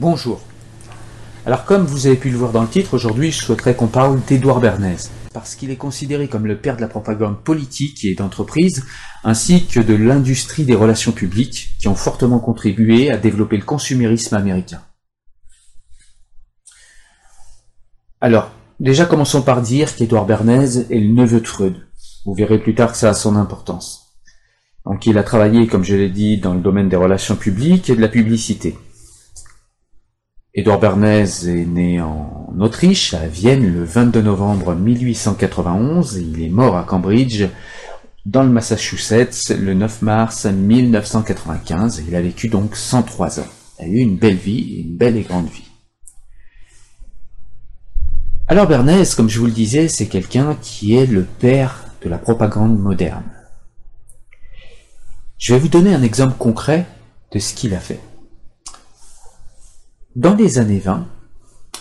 Bonjour. Alors comme vous avez pu le voir dans le titre, aujourd'hui je souhaiterais qu'on parle d'Édouard Bernays, parce qu'il est considéré comme le père de la propagande politique et d'entreprise, ainsi que de l'industrie des relations publiques, qui ont fortement contribué à développer le consumérisme américain. Alors, déjà commençons par dire qu'Édouard Bernays est le neveu de Freud. Vous verrez plus tard que ça a son importance. Donc il a travaillé, comme je l'ai dit, dans le domaine des relations publiques et de la publicité. Édouard Bernays est né en Autriche, à Vienne, le 22 novembre 1891 et il est mort à Cambridge, dans le Massachusetts, le 9 mars 1995. Il a vécu donc 103 ans. Il a eu une belle vie, une belle et grande vie. Alors Bernays, comme je vous le disais, c'est quelqu'un qui est le père de la propagande moderne. Je vais vous donner un exemple concret de ce qu'il a fait. Dans les années 20,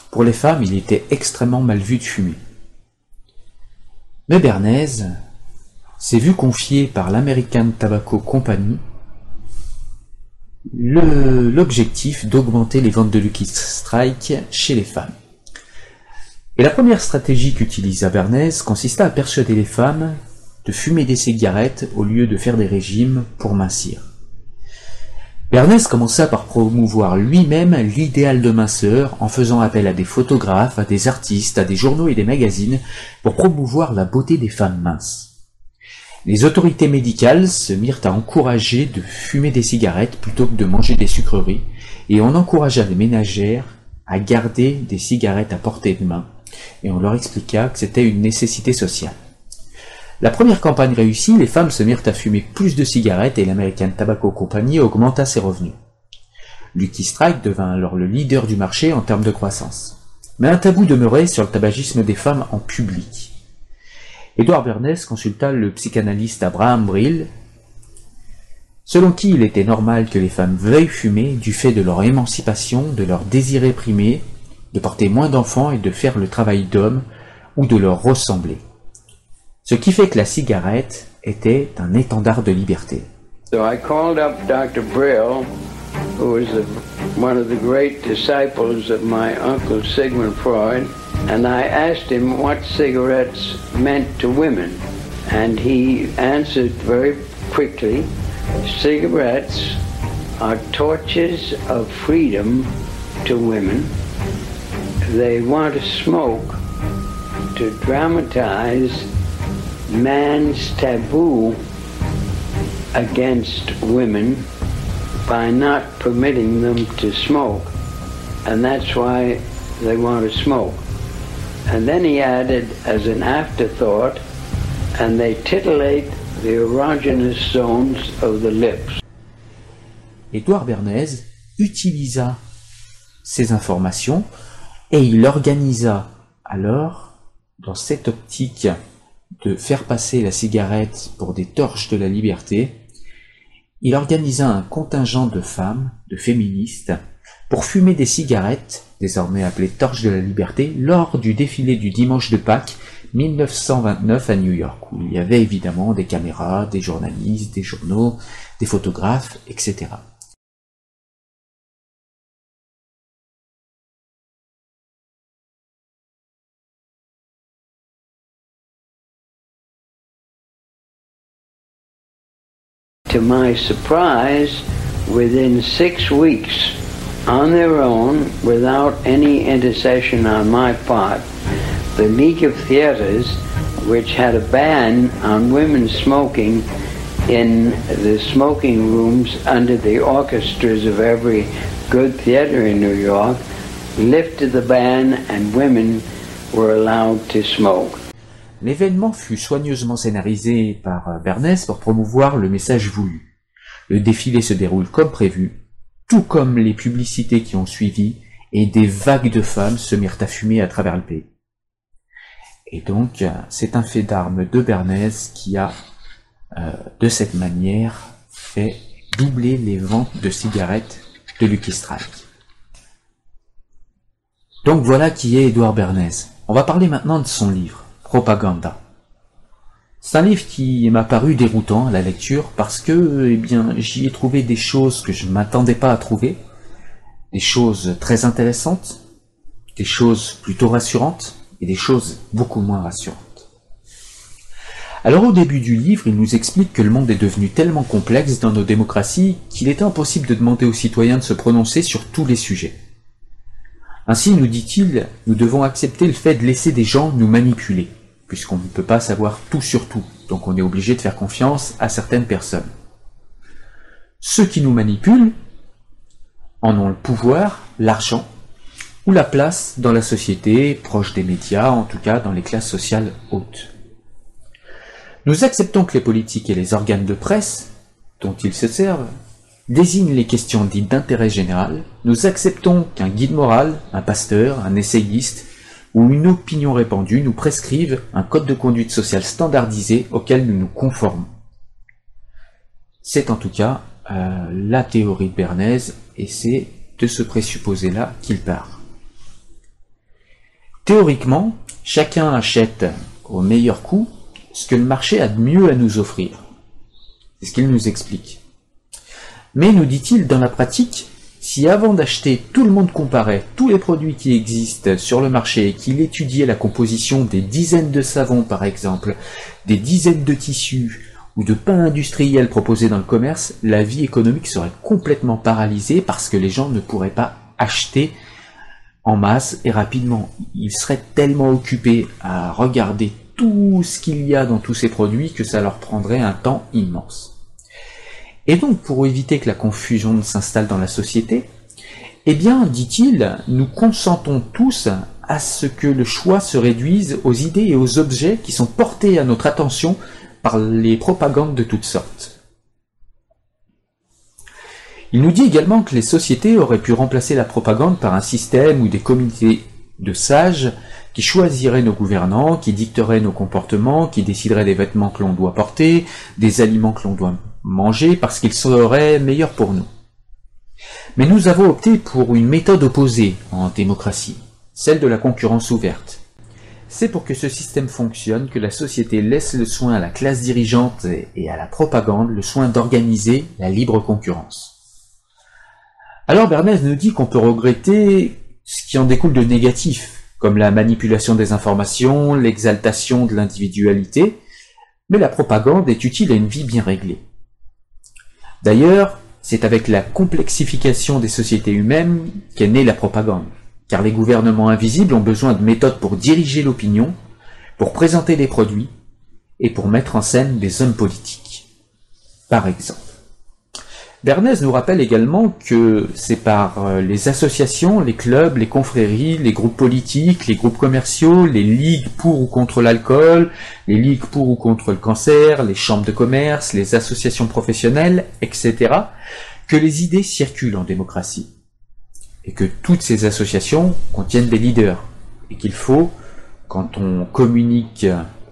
pour les femmes, il était extrêmement mal vu de fumer. Mais Bernays s'est vu confier par l'American Tobacco Company l'objectif d'augmenter les ventes de Lucky Strike chez les femmes. Et la première stratégie qu'utilisa Bernays consista à persuader les femmes de fumer des cigarettes au lieu de faire des régimes pour mincir. Bernays commença par promouvoir lui-même l'idéal de minceur en faisant appel à des photographes, à des artistes, à des journaux et des magazines pour promouvoir la beauté des femmes minces. Les autorités médicales se mirent à encourager de fumer des cigarettes plutôt que de manger des sucreries et on encouragea les ménagères à garder des cigarettes à portée de main et on leur expliqua que c'était une nécessité sociale. La première campagne réussie, les femmes se mirent à fumer plus de cigarettes et l'American Tobacco Company augmenta ses revenus. Lucky Strike devint alors le leader du marché en termes de croissance. Mais un tabou demeurait sur le tabagisme des femmes en public. Edward Bernays consulta le psychanalyste Abraham Brill, selon qui il était normal que les femmes veuillent fumer du fait de leur émancipation, de leur désir réprimé, de porter moins d'enfants et de faire le travail d'homme ou de leur ressembler. Ce qui fait que la cigarette était un étendard de liberté. So I called up Dr. Brill, who was the, one of the great disciples of my uncle Sigmund Freud, and I asked him what cigarettes meant to women. And he answered very quickly, cigarettes are torches of freedom to women. They want to smoke to dramatize man's taboo against women by not permitting them to smoke. And that's why they want to smoke. And then he added, as an afterthought, and they titillate the erogenous zones of the lips. Édouard Bernays utilisa ces informations et il organisa alors, dans cette optique de faire passer la cigarette pour des torches de la liberté, il organisa un contingent de femmes, de féministes, pour fumer des cigarettes, désormais appelées torches de la liberté, lors du défilé du dimanche de Pâques 1929 à New York, où il y avait évidemment des caméras, des journalistes, des journaux, des photographes, etc. To my surprise, within six weeks, on their own, without any intercession on my part, the League of Theaters, which had a ban on women smoking in the smoking rooms under the orchestras of every good theater in New York, lifted the ban and women were allowed to smoke. L'événement fut soigneusement scénarisé par Bernès pour promouvoir le message voulu. Le défilé se déroule comme prévu, tout comme les publicités qui ont suivi, et des vagues de femmes se mirent à fumer à travers le pays. Et donc, c'est un fait d'armes de Bernès qui a, euh, de cette manière, fait doubler les ventes de cigarettes de Lucky Strike. Donc voilà qui est Edouard Bernays. On va parler maintenant de son livre, Propaganda. C'est un livre qui m'a paru déroutant à la lecture parce que, eh j'y ai trouvé des choses que je ne m'attendais pas à trouver, des choses très intéressantes, des choses plutôt rassurantes et des choses beaucoup moins rassurantes. Alors au début du livre, il nous explique que le monde est devenu tellement complexe dans nos démocraties qu'il est impossible de demander aux citoyens de se prononcer sur tous les sujets. Ainsi, nous dit-il, nous devons accepter le fait de laisser des gens nous manipuler, puisqu'on ne peut pas savoir tout sur tout, donc on est obligé de faire confiance à certaines personnes. Ceux qui nous manipulent en ont le pouvoir, l'argent, ou la place dans la société, proche des médias, en tout cas dans les classes sociales hautes. Nous acceptons que les politiques et les organes de presse, dont ils se servent, désignent les questions dites d'intérêt général, nous acceptons qu'un guide moral, un pasteur, un essayiste ou une opinion répandue nous prescrivent un code de conduite sociale standardisé auquel nous nous conformons. C'est en tout cas euh, la théorie de Bernays et c'est de ce présupposé-là qu'il part. Théoriquement, chacun achète au meilleur coût ce que le marché a de mieux à nous offrir. C'est ce qu'il nous explique. Mais, nous dit-il, dans la pratique, si avant d'acheter tout le monde comparait tous les produits qui existent sur le marché et qu'il étudiait la composition des dizaines de savons par exemple, des dizaines de tissus ou de pains industriels proposés dans le commerce, la vie économique serait complètement paralysée parce que les gens ne pourraient pas acheter en masse et rapidement. Ils seraient tellement occupés à regarder tout ce qu'il y a dans tous ces produits que ça leur prendrait un temps immense. Et donc, pour éviter que la confusion ne s'installe dans la société, eh bien, dit-il, nous consentons tous à ce que le choix se réduise aux idées et aux objets qui sont portés à notre attention par les propagandes de toutes sortes. Il nous dit également que les sociétés auraient pu remplacer la propagande par un système ou des comités de sages qui choisiraient nos gouvernants, qui dicteraient nos comportements, qui décideraient des vêtements que l'on doit porter, des aliments que l'on doit manger, parce qu'ils seraient meilleurs pour nous. Mais nous avons opté pour une méthode opposée en démocratie, celle de la concurrence ouverte. C'est pour que ce système fonctionne que la société laisse le soin à la classe dirigeante et à la propagande le soin d'organiser la libre concurrence. Alors Bernays nous dit qu'on peut regretter ce qui en découle de négatif, comme la manipulation des informations, l'exaltation de l'individualité, mais la propagande est utile à une vie bien réglée. D'ailleurs, c'est avec la complexification des sociétés humaines qu'est née la propagande, car les gouvernements invisibles ont besoin de méthodes pour diriger l'opinion, pour présenter des produits et pour mettre en scène des hommes politiques. Par exemple. Bernays nous rappelle également que c'est par euh, les associations, les clubs, les confréries, les groupes politiques, les groupes commerciaux, les ligues pour ou contre l'alcool, les ligues pour ou contre le cancer, les chambres de commerce, les associations professionnelles, etc., que les idées circulent en démocratie. Et que toutes ces associations contiennent des leaders. Et qu'il faut, quand on communique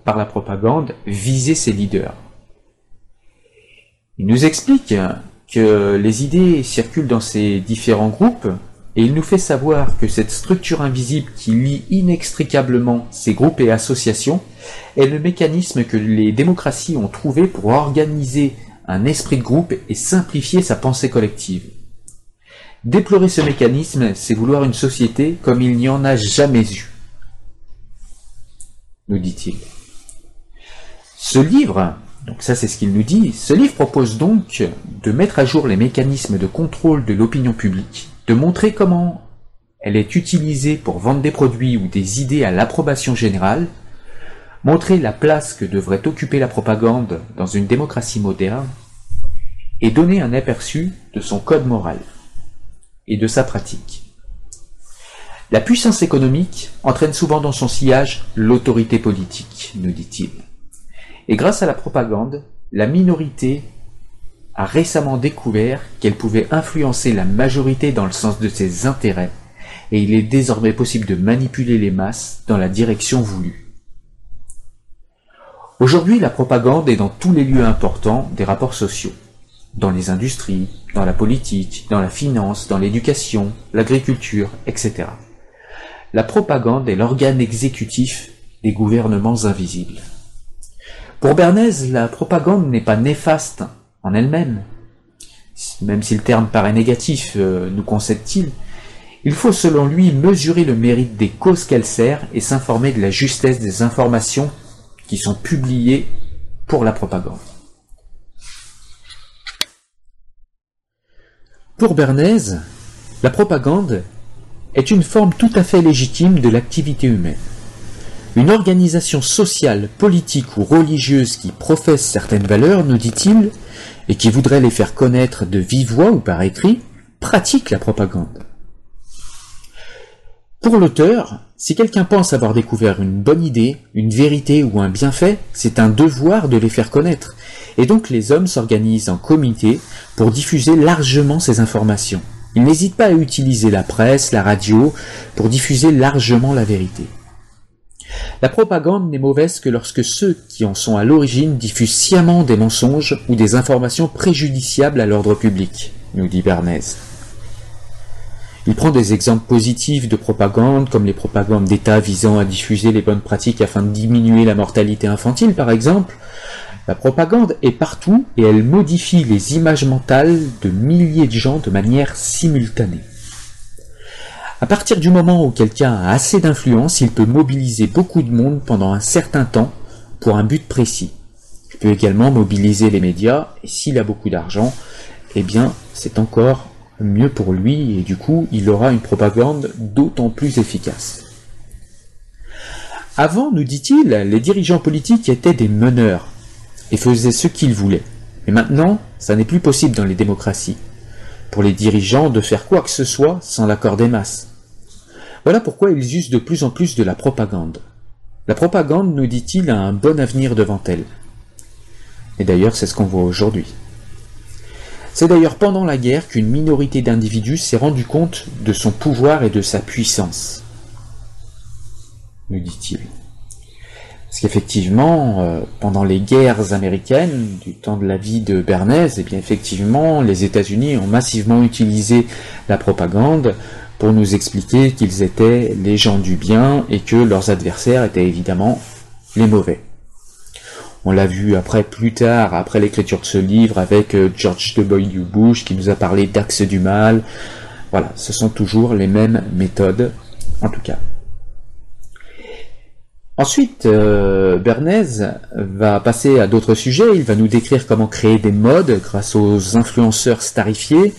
par la propagande, viser ces leaders. Il nous explique que les idées circulent dans ces différents groupes, et il nous fait savoir que cette structure invisible qui lie inextricablement ces groupes et associations est le mécanisme que les démocraties ont trouvé pour organiser un esprit de groupe et simplifier sa pensée collective. Déplorer ce mécanisme, c'est vouloir une société comme il n'y en a jamais eu, nous dit-il. Ce livre, Donc ça c'est ce qu'il nous dit. Ce livre propose donc de mettre à jour les mécanismes de contrôle de l'opinion publique, de montrer comment elle est utilisée pour vendre des produits ou des idées à l'approbation générale, montrer la place que devrait occuper la propagande dans une démocratie moderne, et donner un aperçu de son code moral et de sa pratique. La puissance économique entraîne souvent dans son sillage l'autorité politique, nous dit-il. Et grâce à la propagande, la minorité a récemment découvert qu'elle pouvait influencer la majorité dans le sens de ses intérêts, et il est désormais possible de manipuler les masses dans la direction voulue. Aujourd'hui, la propagande est dans tous les lieux importants des rapports sociaux, dans les industries, dans la politique, dans la finance, dans l'éducation, l'agriculture, etc. La propagande est l'organe exécutif des gouvernements invisibles. Pour Bernays, la propagande n'est pas néfaste en elle-même. Même si le terme paraît négatif, euh, nous concède-t-il, il faut selon lui mesurer le mérite des causes qu'elle sert et s'informer de la justesse des informations qui sont publiées pour la propagande. Pour Bernays, la propagande est une forme tout à fait légitime de l'activité humaine. Une organisation sociale, politique ou religieuse qui professe certaines valeurs, nous dit-il, et qui voudrait les faire connaître de vive voix ou par écrit, pratique la propagande. Pour l'auteur, si quelqu'un pense avoir découvert une bonne idée, une vérité ou un bienfait, c'est un devoir de les faire connaître, et donc les hommes s'organisent en comité pour diffuser largement ces informations. Ils n'hésitent pas à utiliser la presse, la radio, pour diffuser largement la vérité. La propagande n'est mauvaise que lorsque ceux qui en sont à l'origine diffusent sciemment des mensonges ou des informations préjudiciables à l'ordre public, nous dit Bernays. Il prend des exemples positifs de propagande, comme les propagandes d'État visant à diffuser les bonnes pratiques afin de diminuer la mortalité infantile, par exemple. La propagande est partout et elle modifie les images mentales de milliers de gens de manière simultanée. À partir du moment où quelqu'un a assez d'influence, il peut mobiliser beaucoup de monde pendant un certain temps pour un but précis. Il peut également mobiliser les médias, et s'il a beaucoup d'argent, eh bien, c'est encore mieux pour lui, et du coup, il aura une propagande d'autant plus efficace. Avant, nous dit-il, les dirigeants politiques étaient des meneurs, et faisaient ce qu'ils voulaient. Mais maintenant, ça n'est plus possible dans les démocraties, pour les dirigeants de faire quoi que ce soit sans l'accord des masses. Voilà pourquoi ils usent de plus en plus de la propagande. La propagande, nous dit-il, a un bon avenir devant elle. Et d'ailleurs, c'est ce qu'on voit aujourd'hui. C'est d'ailleurs pendant la guerre qu'une minorité d'individus s'est rendu compte de son pouvoir et de sa puissance, nous dit-il. Parce qu'effectivement, euh, pendant les guerres américaines, du temps de la vie de Bernays, eh bien effectivement, les États-Unis ont massivement utilisé la propagande pour nous expliquer qu'ils étaient les gens du bien et que leurs adversaires étaient évidemment les mauvais. On l'a vu après, plus tard, après l'écriture de ce livre, avec euh, George W. Bush qui nous a parlé d'axe du mal. Voilà, ce sont toujours les mêmes méthodes, en tout cas. Ensuite, euh, Bernays va passer à d'autres sujets. Il va nous décrire comment créer des modes grâce aux influenceurs starifiés,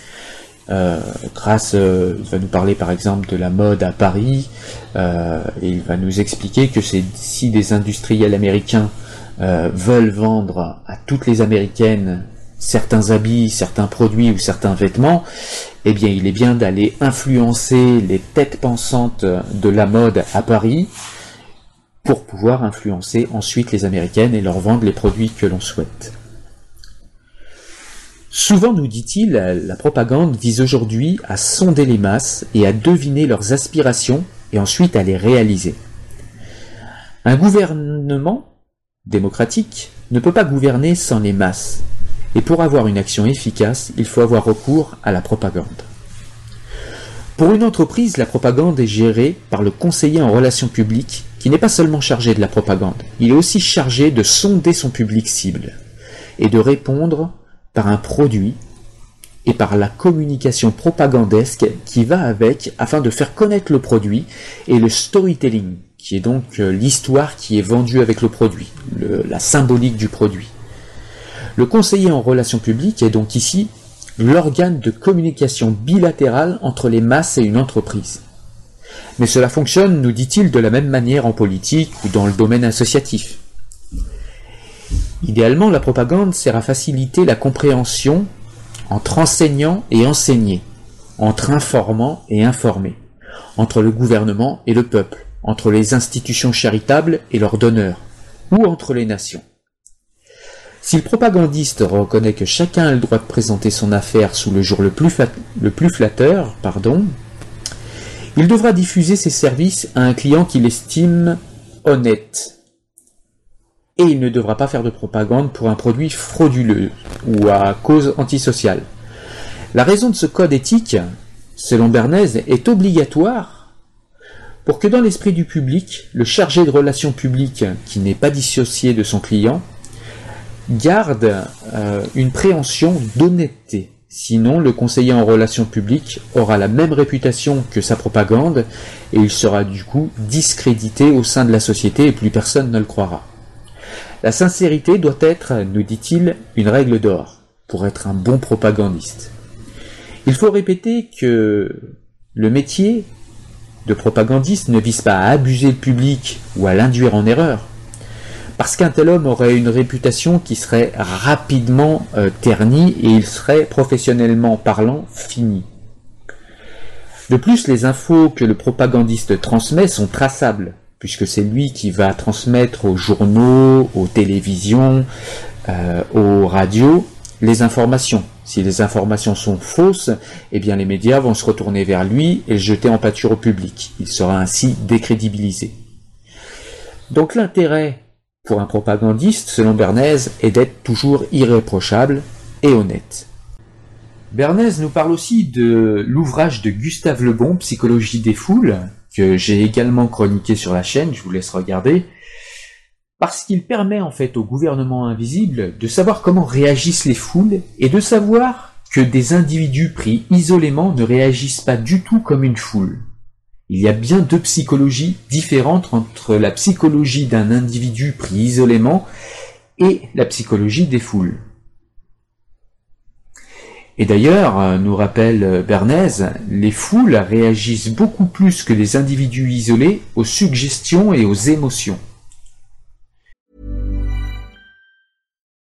euh, grâce, euh, il va nous parler par exemple de la mode à Paris, euh, et il va nous expliquer que si des industriels américains veulent vendre à toutes les américaines certains habits, certains produits ou certains vêtements, eh bien il est bien d'aller influencer les têtes pensantes de la mode à Paris pour pouvoir influencer ensuite les américaines et leur vendre les produits que l'on souhaite. Souvent, nous dit-il, la propagande vise aujourd'hui à sonder les masses et à deviner leurs aspirations et ensuite à les réaliser. Un gouvernement démocratique ne peut pas gouverner sans les masses, et pour avoir une action efficace, il faut avoir recours à la propagande. Pour une entreprise, la propagande est gérée par le conseiller en relations publiques, qui n'est pas seulement chargé de la propagande, il est aussi chargé de sonder son public cible et de répondre par un produit et par la communication propagandesque qui va avec afin de faire connaître le produit et le storytelling qui est donc euh, l'histoire qui est vendue avec le produit, la symbolique du produit. Le conseiller en relations publiques est donc ici l'organe de communication bilatérale entre les masses et une entreprise. Mais cela fonctionne, nous dit-il, de la même manière en politique ou dans le domaine associatif. Idéalement, la propagande sert à faciliter la compréhension entre enseignant et enseigné, entre informant et informé, entre le gouvernement et le peuple, entre les institutions charitables et leurs donneurs, ou entre les nations. Si le propagandiste reconnaît que chacun a le droit de présenter son affaire sous le jour le plus, le plus flatteur, pardon, il devra diffuser ses services à un client qu'il estime honnête. Et il ne devra pas faire de propagande pour un produit frauduleux ou à cause antisociale. La raison de ce code éthique, selon Bernays, est obligatoire pour que dans l'esprit du public, le chargé de relations publiques, qui n'est pas dissocié de son client, garde euh, une préhension d'honnêteté. Sinon, le conseiller en relations publiques aura la même réputation que sa propagande et il sera du coup discrédité au sein de la société et plus personne ne le croira. La sincérité doit être, nous dit-il, une règle d'or pour être un bon propagandiste. Il faut répéter que le métier de propagandiste ne vise pas à abuser le public ou à l'induire en erreur, parce qu'un tel homme aurait une réputation qui serait rapidement euh, ternie et il serait professionnellement parlant fini. De plus, les infos que le propagandiste transmet sont traçables, puisque c'est lui qui va transmettre aux journaux, aux télévisions, euh, aux radios les informations. Si les informations sont fausses, eh bien les médias vont se retourner vers lui et le jeter en pâture au public. Il sera ainsi décrédibilisé. Donc l'intérêt pour un propagandiste, selon Bernays, est d'être toujours irréprochable et honnête. Bernays nous parle aussi de l'ouvrage de Gustave Lebon, Psychologie des foules, que j'ai également chroniqué sur la chaîne, je vous laisse regarder, parce qu'il permet en fait au gouvernement invisible de savoir comment réagissent les foules et de savoir que des individus pris isolément ne réagissent pas du tout comme une foule. Il y a bien deux psychologies différentes entre la psychologie d'un individu pris isolément et la psychologie des foules. Et d'ailleurs, euh, nous rappelle Bernays, les foules réagissent beaucoup plus que les individus isolés aux suggestions et aux émotions.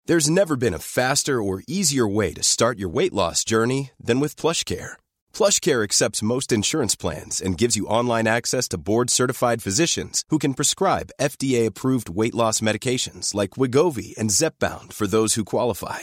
There's never been a faster or easier way to start your weight loss journey than with PlushCare. PlushCare accepts most insurance plans and gives you online access to board-certified physicians who can prescribe FDA-approved weight loss medications like Wigovi and Zepbound for those who qualify.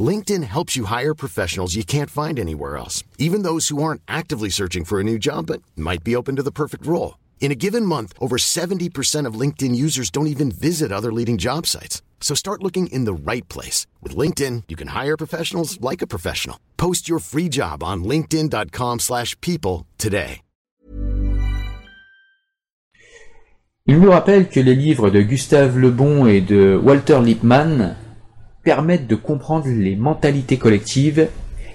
LinkedIn helps you hire professionals you can't find anywhere else, even those who aren't actively searching for a new job but might be open to the perfect role. In a given month, over 70% of LinkedIn users don't even visit other leading job sites. So start looking in the right place. With LinkedIn, you can hire professionals like a professional. Post your free job on linkedin.com slash people today. Il nous rappelle que les livres de Gustave Le Bon et de Walter Lippmann permettent de comprendre les mentalités collectives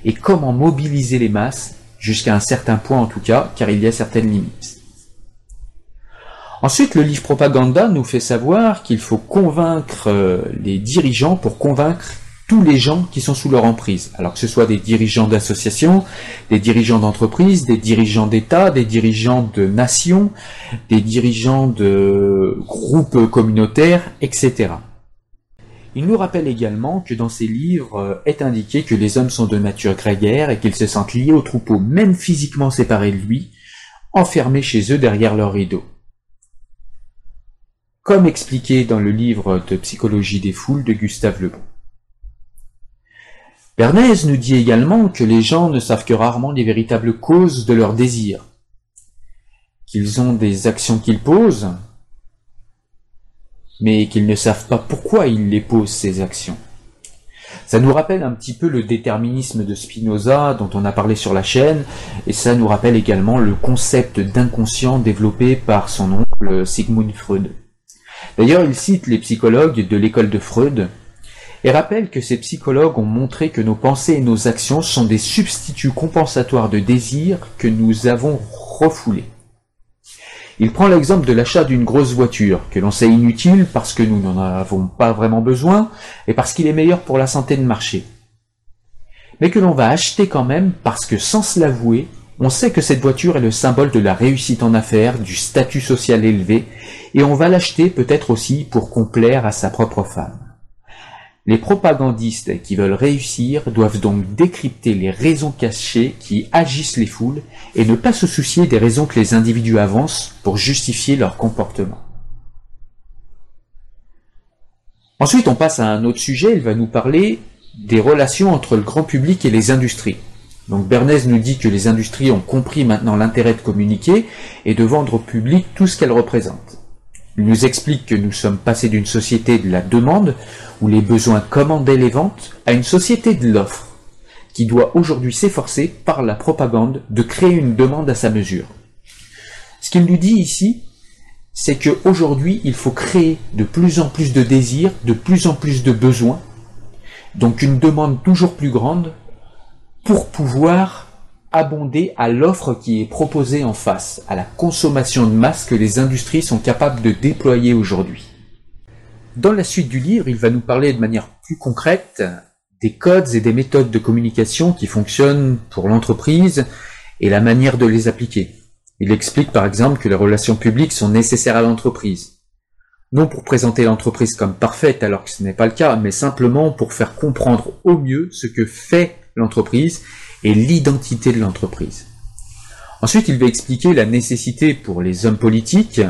et comment mobiliser les masses, jusqu'à un certain point en tout cas, car il y a certaines limites. Ensuite, le livre Propaganda nous fait savoir qu'il faut convaincre euh, les dirigeants pour convaincre tous les gens qui sont sous leur emprise. Alors que ce soit des dirigeants d'associations, des dirigeants d'entreprises, des dirigeants d'État, des dirigeants de nations, des dirigeants de groupes communautaires, etc. Il nous rappelle également que dans ces livres euh, est indiqué que les hommes sont de nature grégaire et qu'ils se sentent liés au troupeau, même physiquement séparés de lui, enfermés chez eux derrière leurs rideaux. Comme expliqué dans le livre de Psychologie des foules de Gustave Le Bon. Bernays nous dit également que les gens ne savent que rarement les véritables causes de leurs désirs, qu'ils ont des actions qu'ils posent, mais qu'ils ne savent pas pourquoi ils les posent ces actions. Ça nous rappelle un petit peu le déterminisme de Spinoza dont on a parlé sur la chaîne, et ça nous rappelle également le concept d'inconscient développé par son oncle Sigmund Freud. D'ailleurs, il cite les psychologues de l'école de Freud, et rappelle que ces psychologues ont montré que nos pensées et nos actions sont des substituts compensatoires de désirs que nous avons refoulés. Il prend l'exemple de l'achat d'une grosse voiture, que l'on sait inutile parce que nous n'en avons pas vraiment besoin et parce qu'il est meilleur pour la santé de marché. Mais que l'on va acheter quand même parce que sans se l'avouer, on sait que cette voiture est le symbole de la réussite en affaires, du statut social élevé, et on va l'acheter peut-être aussi pour complaire à sa propre femme. Les propagandistes qui veulent réussir doivent donc décrypter les raisons cachées qui agissent les foules et ne pas se soucier des raisons que les individus avancent pour justifier leur comportement. Ensuite, on passe à un autre sujet, il va nous parler des relations entre le grand public et les industries. Donc Bernays nous dit que les industries ont compris maintenant l'intérêt de communiquer et de vendre au public tout ce qu'elles représentent. Il nous explique que nous sommes passés d'une société de la demande, où les besoins commandaient les ventes, à une société de l'offre, qui doit aujourd'hui s'efforcer, par la propagande, de créer une demande à sa mesure. Ce qu'il nous dit ici, c'est qu'aujourd'hui, il faut créer de plus en plus de désirs, de plus en plus de besoins, donc une demande toujours plus grande, pour pouvoir abonder à l'offre qui est proposée en face, à la consommation de masse que les industries sont capables de déployer aujourd'hui. Dans la suite du livre, il va nous parler de manière plus concrète des codes et des méthodes de communication qui fonctionnent pour l'entreprise et la manière de les appliquer. Il explique par exemple que les relations publiques sont nécessaires à l'entreprise. Non pour présenter l'entreprise comme parfaite alors que ce n'est pas le cas, mais simplement pour faire comprendre au mieux ce que fait l'entreprise et l'identité de l'entreprise. Ensuite, il va expliquer la nécessité pour les hommes politiques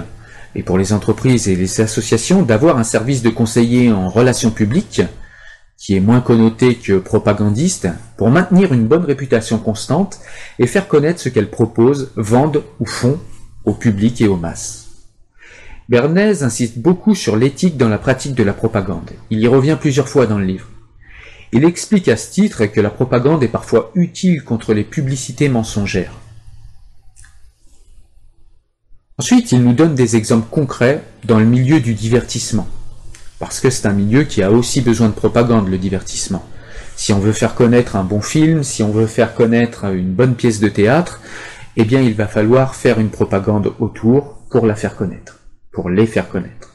et pour les entreprises et les associations d'avoir un service de conseiller en relations publiques qui est moins connoté que propagandiste pour maintenir une bonne réputation constante et faire connaître ce qu'elles proposent, vendent ou font au public et aux masses. Bernays insiste beaucoup sur l'éthique dans la pratique de la propagande. Il y revient plusieurs fois dans le livre. Il explique à ce titre que la propagande est parfois utile contre les publicités mensongères. Ensuite, il nous donne des exemples concrets dans le milieu du divertissement, parce que c'est un milieu qui a aussi besoin de propagande, le divertissement. Si on veut faire connaître un bon film, si on veut faire connaître une bonne pièce de théâtre, eh bien il va falloir faire une propagande autour pour la faire connaître, pour les faire connaître.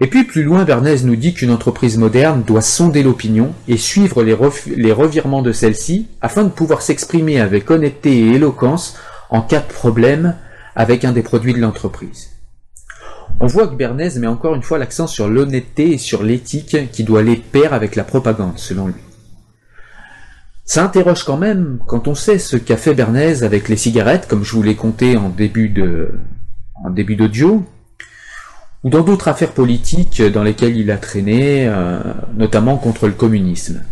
Et puis plus loin, Bernays nous dit qu'une entreprise moderne doit sonder l'opinion et suivre les, revirements de celle-ci afin de pouvoir s'exprimer avec honnêteté et éloquence en cas de problème avec un des produits de l'entreprise. On voit que Bernays met encore une fois l'accent sur l'honnêteté et sur l'éthique qui doit aller pair avec la propagande, selon lui. Ça interroge quand même quand on sait ce qu'a fait Bernays avec les cigarettes, comme je vous l'ai compté en début d'audio, ou dans d'autres affaires politiques dans lesquelles il a traîné, euh, notamment contre le communisme.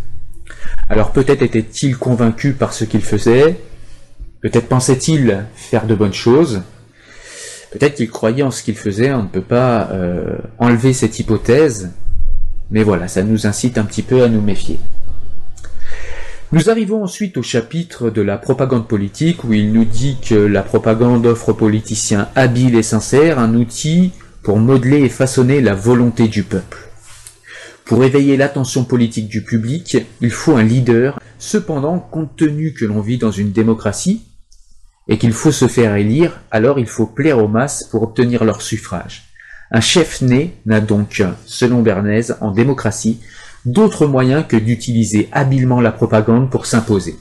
Alors peut-être était-il convaincu par ce qu'il faisait, peut-être pensait-il faire de bonnes choses, peut-être qu'il croyait en ce qu'il faisait, on ne peut pas euh, enlever cette hypothèse, mais voilà, ça nous incite un petit peu à nous méfier. Nous arrivons ensuite au chapitre de la propagande politique où il nous dit que la propagande offre aux politiciens habiles et sincères un outil pour modeler et façonner la volonté du peuple. Pour éveiller l'attention politique du public, il faut un leader. Cependant, compte tenu que l'on vit dans une démocratie et qu'il faut se faire élire, alors il faut plaire aux masses pour obtenir leur suffrage. Un chef né n'a donc, selon Bernays, en démocratie, d'autres moyens que d'utiliser habilement la propagande pour s'imposer.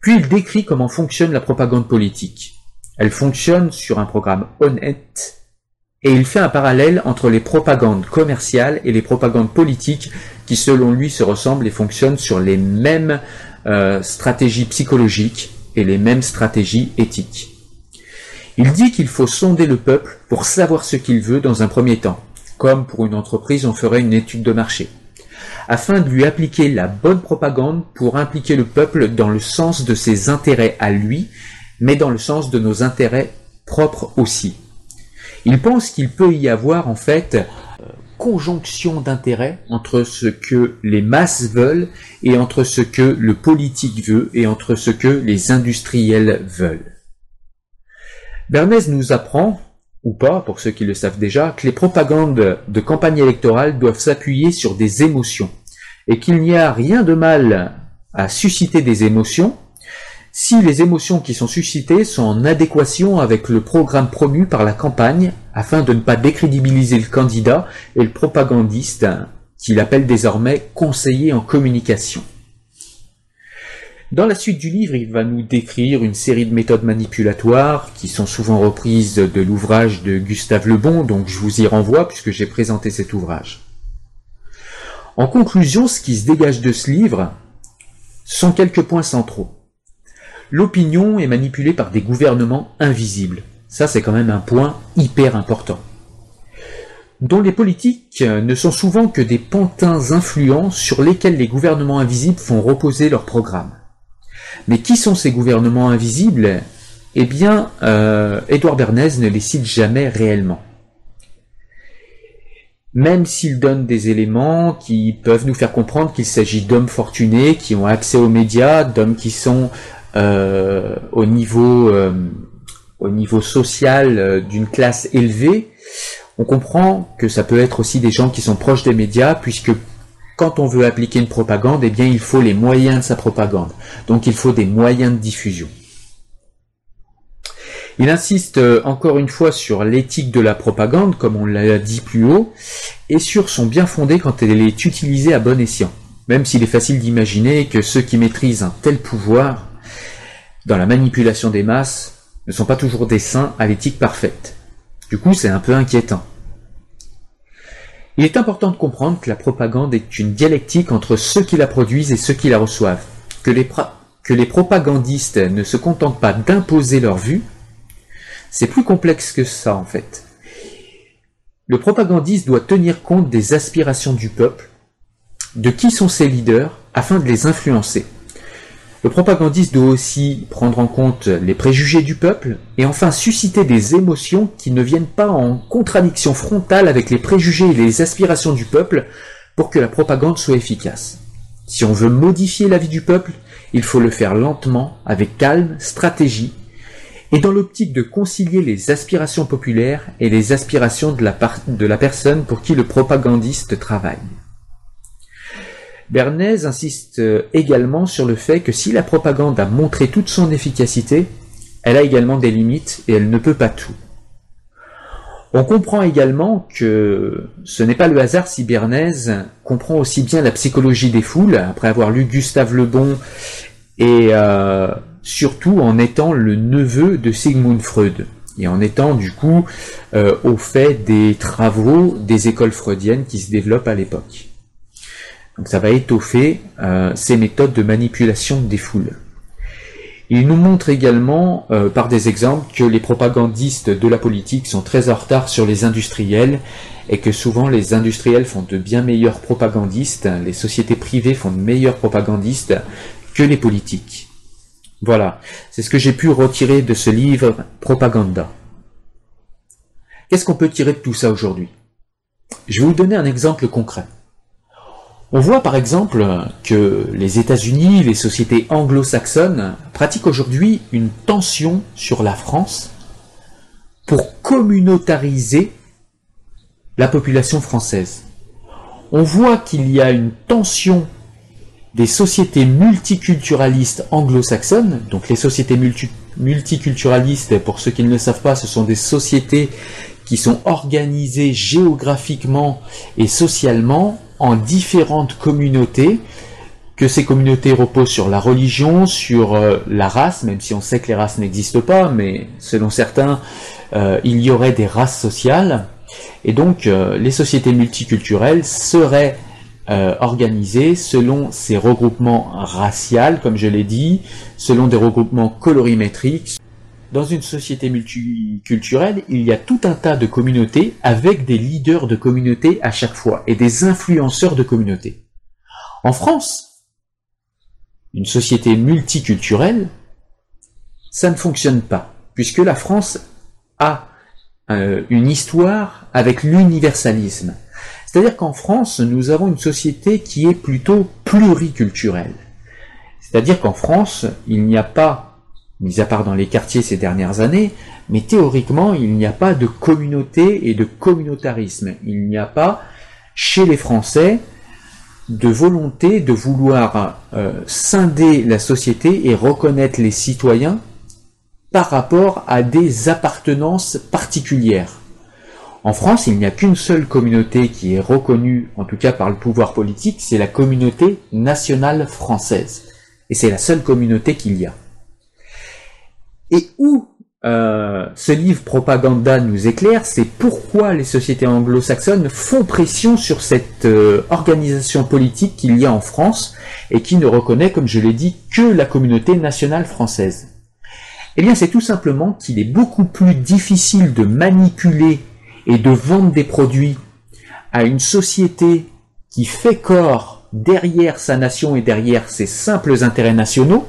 Puis il décrit comment fonctionne la propagande politique. Elle fonctionne sur un programme honnête et il fait un parallèle entre les propagandes commerciales et les propagandes politiques qui selon lui se ressemblent et fonctionnent sur les mêmes euh, stratégies psychologiques et les mêmes stratégies éthiques. Il dit qu'il faut sonder le peuple pour savoir ce qu'il veut dans un premier temps, comme pour une entreprise on ferait une étude de marché, afin de lui appliquer la bonne propagande pour impliquer le peuple dans le sens de ses intérêts à lui, mais dans le sens de nos intérêts propres aussi. Il pense qu'il peut y avoir en fait conjonction d'intérêts entre ce que les masses veulent et entre ce que le politique veut et entre ce que les industriels veulent. Bernays nous apprend, ou pas pour ceux qui le savent déjà, que les propagandes de campagne électorale doivent s'appuyer sur des émotions et qu'il n'y a rien de mal à susciter des émotions si les émotions qui sont suscitées sont en adéquation avec le programme promu par la campagne afin de ne pas décrédibiliser le candidat et le propagandiste qu'il appelle désormais conseiller en communication. Dans la suite du livre, il va nous décrire une série de méthodes manipulatoires qui sont souvent reprises de l'ouvrage de Gustave Le Bon, donc je vous y renvoie puisque j'ai présenté cet ouvrage. En conclusion, ce qui se dégage de ce livre sont quelques points centraux. L'opinion est manipulée par des gouvernements invisibles. Ça, c'est quand même un point hyper important. Dont les politiques ne sont souvent que des pantins influents sur lesquels les gouvernements invisibles font reposer leur programme. Mais qui sont ces gouvernements invisibles? Eh bien, euh, Édouard Bernays ne les cite jamais réellement. Même s'il donne des éléments qui peuvent nous faire comprendre qu'il s'agit d'hommes fortunés, qui ont accès aux médias, d'hommes qui sont euh, au niveau euh, au niveau social euh, d'une classe élevée, on comprend que ça peut être aussi des gens qui sont proches des médias, puisque quand on veut appliquer une propagande, eh bien, il faut les moyens de sa propagande. Donc, il faut des moyens de diffusion. Il insiste euh, encore une fois sur l'éthique de la propagande, comme on l'a dit plus haut, et sur son bien fondé quand elle est utilisée à bon escient. Même s'il est facile d'imaginer que ceux qui maîtrisent un tel pouvoir dans la manipulation des masses ne sont pas toujours des saints à l'éthique parfaite. Du coup, c'est un peu inquiétant. Il est important de comprendre que la propagande est une dialectique entre ceux qui la produisent et ceux qui la reçoivent, que les, que les propagandistes ne se contentent pas d'imposer leur vue, c'est plus complexe que ça en fait. Le propagandiste doit tenir compte des aspirations du peuple, de qui sont ses leaders, afin de les influencer. Le propagandiste doit aussi prendre en compte les préjugés du peuple et enfin susciter des émotions qui ne viennent pas en contradiction frontale avec les préjugés et les aspirations du peuple pour que la propagande soit efficace. Si on veut modifier la vie du peuple, il faut le faire lentement, avec calme, stratégie, et dans l'optique de concilier les aspirations populaires et les aspirations de la, de la personne pour qui le propagandiste travaille. Bernays insiste euh, également sur le fait que si la propagande a montré toute son efficacité, elle a également des limites et elle ne peut pas tout. On comprend également que ce n'est pas le hasard si Bernays comprend aussi bien la psychologie des foules, après avoir lu Gustave Le Bon, et euh, surtout en étant le neveu de Sigmund Freud, et en étant du coup euh, au fait des travaux des écoles freudiennes qui se développent à l'époque. Donc ça va étoffer euh, ces méthodes de manipulation des foules. Il nous montre également euh, par des exemples que les propagandistes de la politique sont très en retard sur les industriels et que souvent les industriels font de bien meilleurs propagandistes, les sociétés privées font de meilleurs propagandistes que les politiques. Voilà, c'est ce que j'ai pu retirer de ce livre Propaganda. Qu'est-ce qu'on peut tirer de tout ça aujourd'hui? Je vais vous donner un exemple concret. On voit par exemple que les États-Unis, les sociétés anglo-saxonnes pratiquent aujourd'hui une tension sur la France pour communautariser la population française. On voit qu'il y a une tension des sociétés multiculturalistes anglo-saxonnes, donc les sociétés multiculturalistes, pour ceux qui ne le savent pas, ce sont des sociétés qui sont organisées géographiquement et socialement en différentes communautés, que ces communautés reposent sur la religion, sur euh, la race, même si on sait que les races n'existent pas, mais selon certains, euh, il y aurait des races sociales. Et donc, euh, les sociétés multiculturelles seraient organisées selon ces regroupements raciaux, comme je l'ai dit, selon des regroupements colorimétriques. Dans une société multiculturelle, il y a tout un tas de communautés avec des leaders de communautés à chaque fois et des influenceurs de communautés. En France, une société multiculturelle, ça ne fonctionne pas, puisque la France a euh, une histoire avec l'universalisme. C'est-à-dire qu'en France, nous avons une société qui est plutôt pluriculturelle. C'est-à-dire qu'en France, il n'y a pas, mis à part dans les quartiers ces dernières années, mais théoriquement, il n'y a pas de communauté et de communautarisme. Il n'y a pas, chez les Français, de volonté de vouloir euh, scinder la société et reconnaître les citoyens par rapport à des appartenances particulières. En France, il n'y a qu'une seule communauté qui est reconnue, en tout cas par le pouvoir politique, c'est la communauté nationale française. Et c'est la seule communauté qu'il y a. Et où euh, ce livre Propaganda nous éclaire, c'est pourquoi les sociétés anglo-saxonnes font pression sur cette euh, organisation politique qu'il y a en France et qui ne reconnaît, comme je l'ai dit, que la communauté nationale française. Eh bien, c'est tout simplement qu'il est beaucoup plus difficile de manipuler et de vendre des produits à une société qui fait corps derrière sa nation et derrière ses simples intérêts nationaux,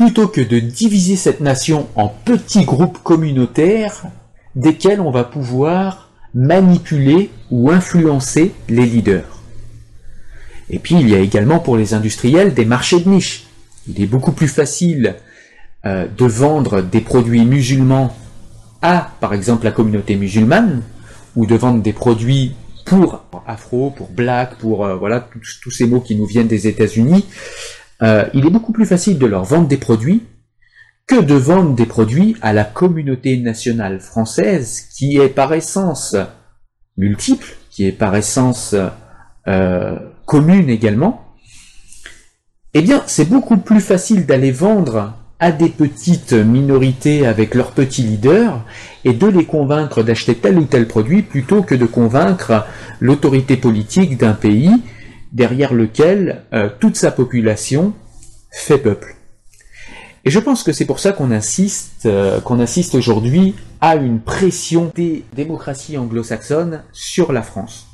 plutôt que de diviser cette nation en petits groupes communautaires desquels on va pouvoir manipuler ou influencer les leaders. Et puis il y a également pour les industriels des marchés de niche. Il est beaucoup plus facile euh, de vendre des produits musulmans à, par exemple, la communauté musulmane, ou de vendre des produits pour afro, pour black, pour euh, voilà tous, ces mots qui nous viennent des États-Unis, euh, il est beaucoup plus facile de leur vendre des produits que de vendre des produits à la communauté nationale française qui est par essence multiple, qui est par essence euh, commune également. Eh bien, c'est beaucoup plus facile d'aller vendre à des petites minorités avec leurs petits leaders et de les convaincre d'acheter tel ou tel produit plutôt que de convaincre l'autorité politique d'un pays derrière lequel euh, toute sa population fait peuple. Et je pense que c'est pour ça qu'on insiste, euh, qu'on assiste aujourd'hui à une pression des démocraties anglo-saxonnes sur la France.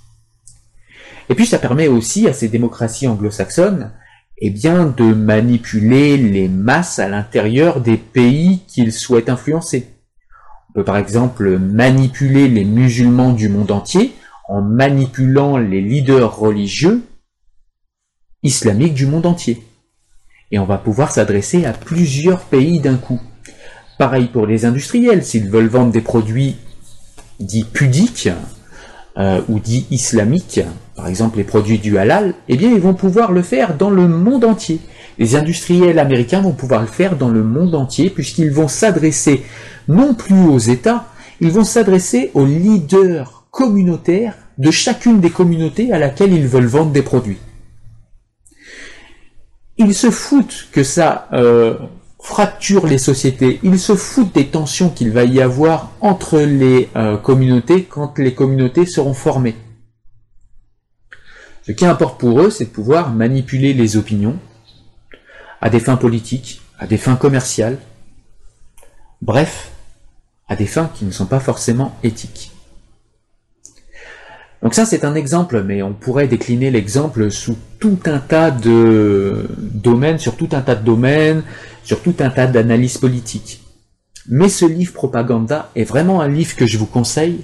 Et puis ça permet aussi à ces démocraties anglo-saxonnes eh bien, de manipuler les masses à l'intérieur des pays qu'ils souhaitent influencer. On peut par exemple manipuler les musulmans du monde entier en manipulant les leaders religieux islamiques du monde entier. Et on va pouvoir s'adresser à plusieurs pays d'un coup. Pareil pour les industriels, s'ils veulent vendre des produits dits pudiques euh, ou dits islamiques, par exemple les produits du halal, eh bien ils vont pouvoir le faire dans le monde entier. Les industriels américains vont pouvoir le faire dans le monde entier puisqu'ils vont s'adresser non plus aux États, ils vont s'adresser aux leaders communautaires de chacune des communautés à laquelle ils veulent vendre des produits. Ils se foutent que ça euh, fracture les sociétés, ils se foutent des tensions qu'il va y avoir entre les euh, communautés quand les communautés seront formées. Ce qui importe pour eux, c'est de pouvoir manipuler les opinions à des fins politiques, à des fins commerciales, bref, à des fins qui ne sont pas forcément éthiques. Donc ça c'est un exemple, mais on pourrait décliner l'exemple sous tout un tas de domaines, sur tout un tas de domaines, sur tout un tas d'analyses politiques. Mais ce livre Propaganda est vraiment un livre que je vous conseille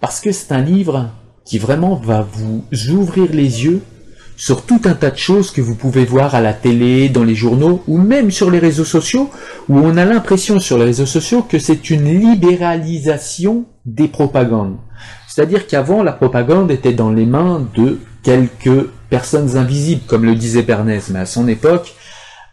parce que c'est un livre qui vraiment va vous ouvrir les yeux sur tout un tas de choses que vous pouvez voir à la télé, dans les journaux ou même sur les réseaux sociaux, où on a l'impression sur les réseaux sociaux que c'est une libéralisation des propagandes. C'est-à-dire qu'avant, la propagande était dans les mains de quelques personnes invisibles, comme le disait Bernays, mais à son époque,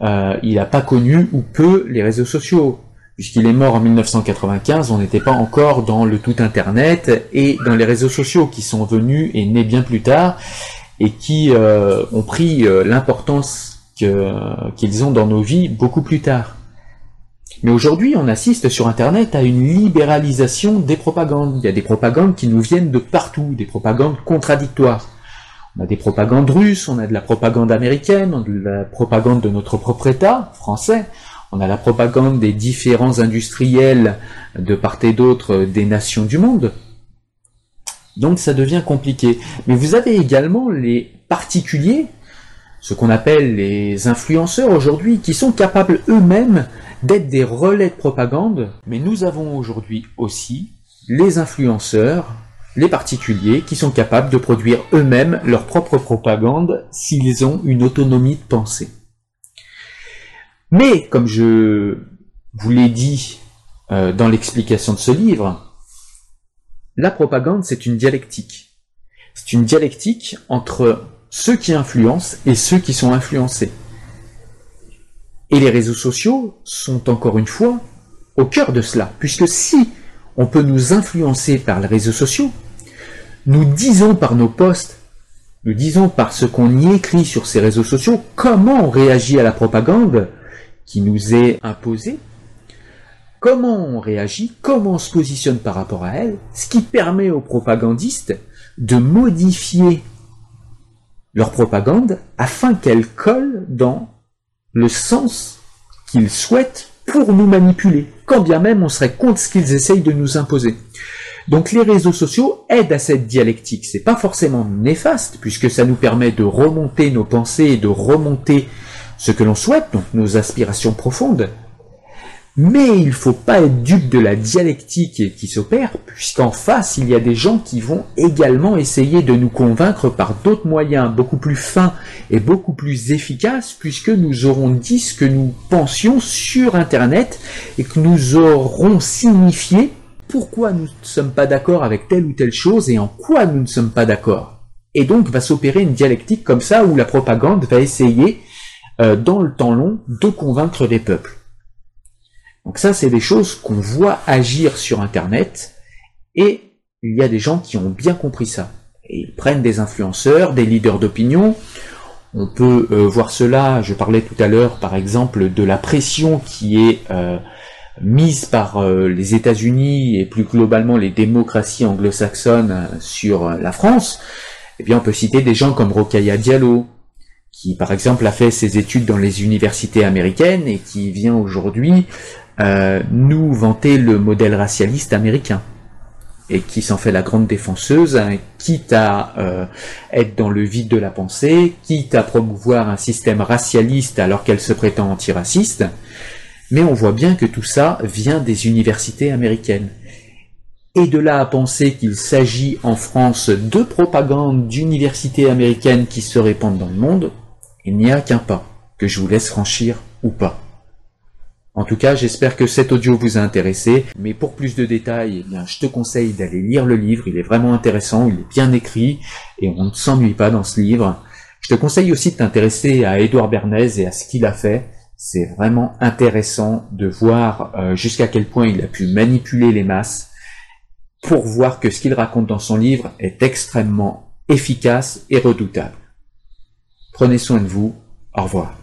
euh, il n'a pas connu ou peu les réseaux sociaux puisqu'il est mort en 1995, on n'était pas encore dans le tout Internet et dans les réseaux sociaux qui sont venus et nés bien plus tard et qui euh, ont pris euh, l'importance qu'ils ont dans nos vies beaucoup plus tard. Mais aujourd'hui, on assiste sur Internet à une libéralisation des propagandes. Il y a des propagandes qui nous viennent de partout, des propagandes contradictoires. On a des propagandes russes, on a de la propagande américaine, on a de la propagande de notre propre État français, on a la propagande des différents industriels de part et d'autre des nations du monde. Donc ça devient compliqué. Mais vous avez également les particuliers, ce qu'on appelle les influenceurs aujourd'hui, qui sont capables eux-mêmes d'être des relais de propagande. Mais nous avons aujourd'hui aussi les influenceurs les particuliers qui sont capables de produire eux-mêmes leur propre propagande s'ils ont une autonomie de pensée. Mais, comme je vous l'ai dit euh, dans l'explication de ce livre, la propagande, c'est une dialectique. C'est une dialectique entre ceux qui influencent et ceux qui sont influencés. Et les réseaux sociaux sont encore une fois au cœur de cela, puisque si on peut nous influencer par les réseaux sociaux, nous disons par nos posts, nous disons par ce qu'on y écrit sur ces réseaux sociaux, comment on réagit à la propagande qui nous est imposée, comment on réagit, comment on se positionne par rapport à elle, ce qui permet aux propagandistes de modifier leur propagande afin qu'elle colle dans le sens qu'ils souhaitent pour nous manipuler, quand bien même on serait contre ce qu'ils essayent de nous imposer. Donc les réseaux sociaux aident à cette dialectique. C'est pas forcément néfaste, puisque ça nous permet de remonter nos pensées et de remonter ce que l'on souhaite, donc nos aspirations profondes. Mais il faut pas être dupe de la dialectique qui s'opère, puisqu'en face, il y a des gens qui vont également essayer de nous convaincre par d'autres moyens beaucoup plus fins et beaucoup plus efficaces, puisque nous aurons dit ce que nous pensions sur Internet et que nous aurons signifié pourquoi nous ne sommes pas d'accord avec telle ou telle chose et en quoi nous ne sommes pas d'accord. Et donc va s'opérer une dialectique comme ça où la propagande va essayer, euh, dans le temps long, de convaincre les peuples. Donc ça, c'est des choses qu'on voit agir sur Internet, et il y a des gens qui ont bien compris ça. Et ils prennent des influenceurs, des leaders d'opinion. On peut euh, voir cela, je parlais tout à l'heure par exemple de la pression qui est euh, mise par euh, les États-Unis et plus globalement les démocraties anglo-saxonnes sur la France. Eh bien, on peut citer des gens comme Rokaya Diallo, qui par exemple a fait ses études dans les universités américaines et qui vient aujourd'hui euh, nous vanter le modèle racialiste américain et qui s'en fait la grande défenseuse, hein, quitte à euh, être dans le vide de la pensée, quitte à promouvoir un système racialiste alors qu'elle se prétend antiraciste. Mais on voit bien que tout ça vient des universités américaines. Et de là à penser qu'il s'agit en France de propagande d'universités américaines qui se répandent dans le monde, il n'y a qu'un pas que je vous laisse franchir ou pas. En tout cas, j'espère que cet audio vous a intéressé, mais pour plus de détails, eh bien, je te conseille d'aller lire le livre, il est vraiment intéressant, il est bien écrit, et on ne s'ennuie pas dans ce livre. Je te conseille aussi de t'intéresser à Édouard Bernays et à ce qu'il a fait. C'est vraiment intéressant de voir euh, jusqu'à quel point il a pu manipuler les masses pour voir que ce qu'il raconte dans son livre est extrêmement efficace et redoutable. Prenez soin de vous. Au revoir.